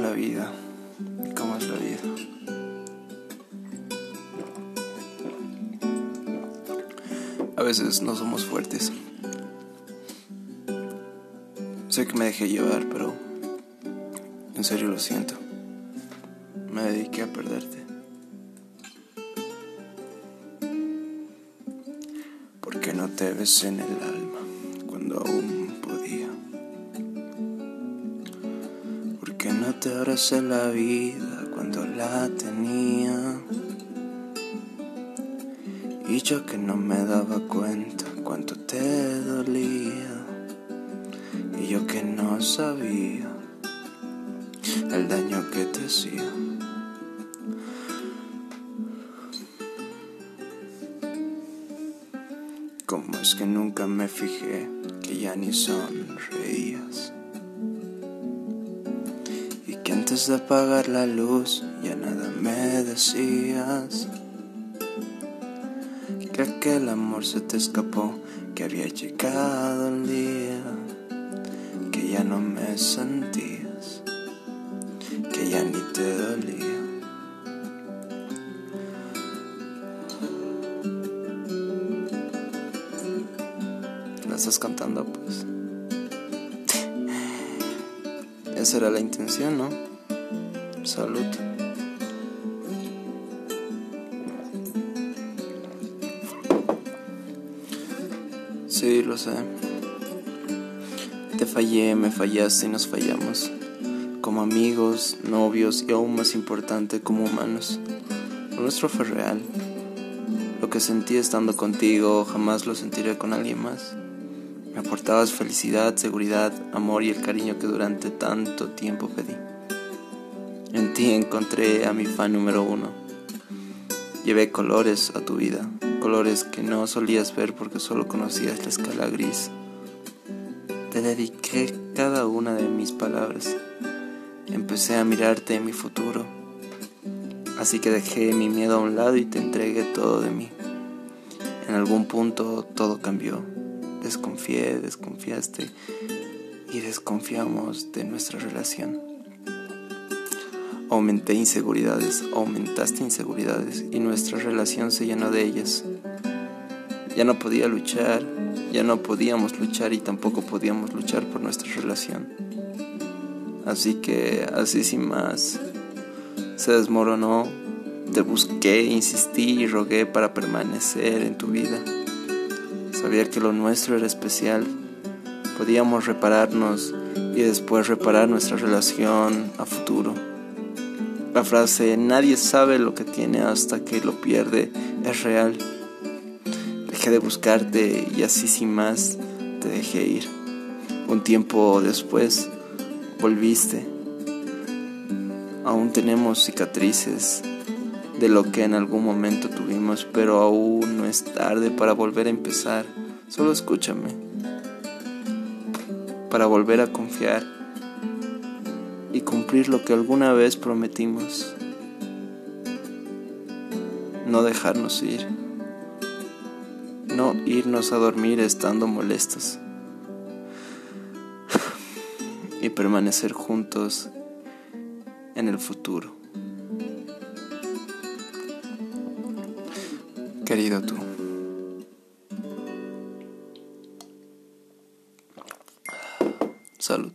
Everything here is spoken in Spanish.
la vida. ¿Cómo es la vida? A veces no somos fuertes. Sé que me dejé llevar, pero en serio lo siento. Me dediqué a perderte. Porque no te ves en el alma te abracé la vida cuando la tenía. Y yo que no me daba cuenta cuánto te dolía. Y yo que no sabía el daño que te hacía. ¿Cómo es que nunca me fijé que ya ni sonreías? De apagar la luz ya nada me decías. Que aquel amor se te escapó, que había llegado el día, que ya no me sentías, que ya ni te dolía. La estás cantando, pues. Esa era la intención, ¿no? Salud. Sí, lo sé. Te fallé, me fallaste y nos fallamos. Como amigos, novios y aún más importante, como humanos. Nuestro fue real. Lo que sentí estando contigo jamás lo sentiré con alguien más. Me aportabas felicidad, seguridad, amor y el cariño que durante tanto tiempo pedí. En ti encontré a mi fan número uno. Llevé colores a tu vida, colores que no solías ver porque solo conocías la escala gris. Te dediqué cada una de mis palabras. Empecé a mirarte en mi futuro. Así que dejé mi miedo a un lado y te entregué todo de mí. En algún punto todo cambió. Desconfié, desconfiaste y desconfiamos de nuestra relación. Aumenté inseguridades, aumentaste inseguridades y nuestra relación se llenó de ellas. Ya no podía luchar, ya no podíamos luchar y tampoco podíamos luchar por nuestra relación. Así que, así sin más, se desmoronó, te busqué, insistí y rogué para permanecer en tu vida. Sabía que lo nuestro era especial, podíamos repararnos y después reparar nuestra relación a futuro. La frase nadie sabe lo que tiene hasta que lo pierde es real. Dejé de buscarte y así sin más te dejé ir. Un tiempo después volviste. Aún tenemos cicatrices de lo que en algún momento tuvimos, pero aún no es tarde para volver a empezar. Solo escúchame. Para volver a confiar y cumplir lo que alguna vez prometimos. No dejarnos ir. No irnos a dormir estando molestos. Y permanecer juntos en el futuro. Querido tú. Salud.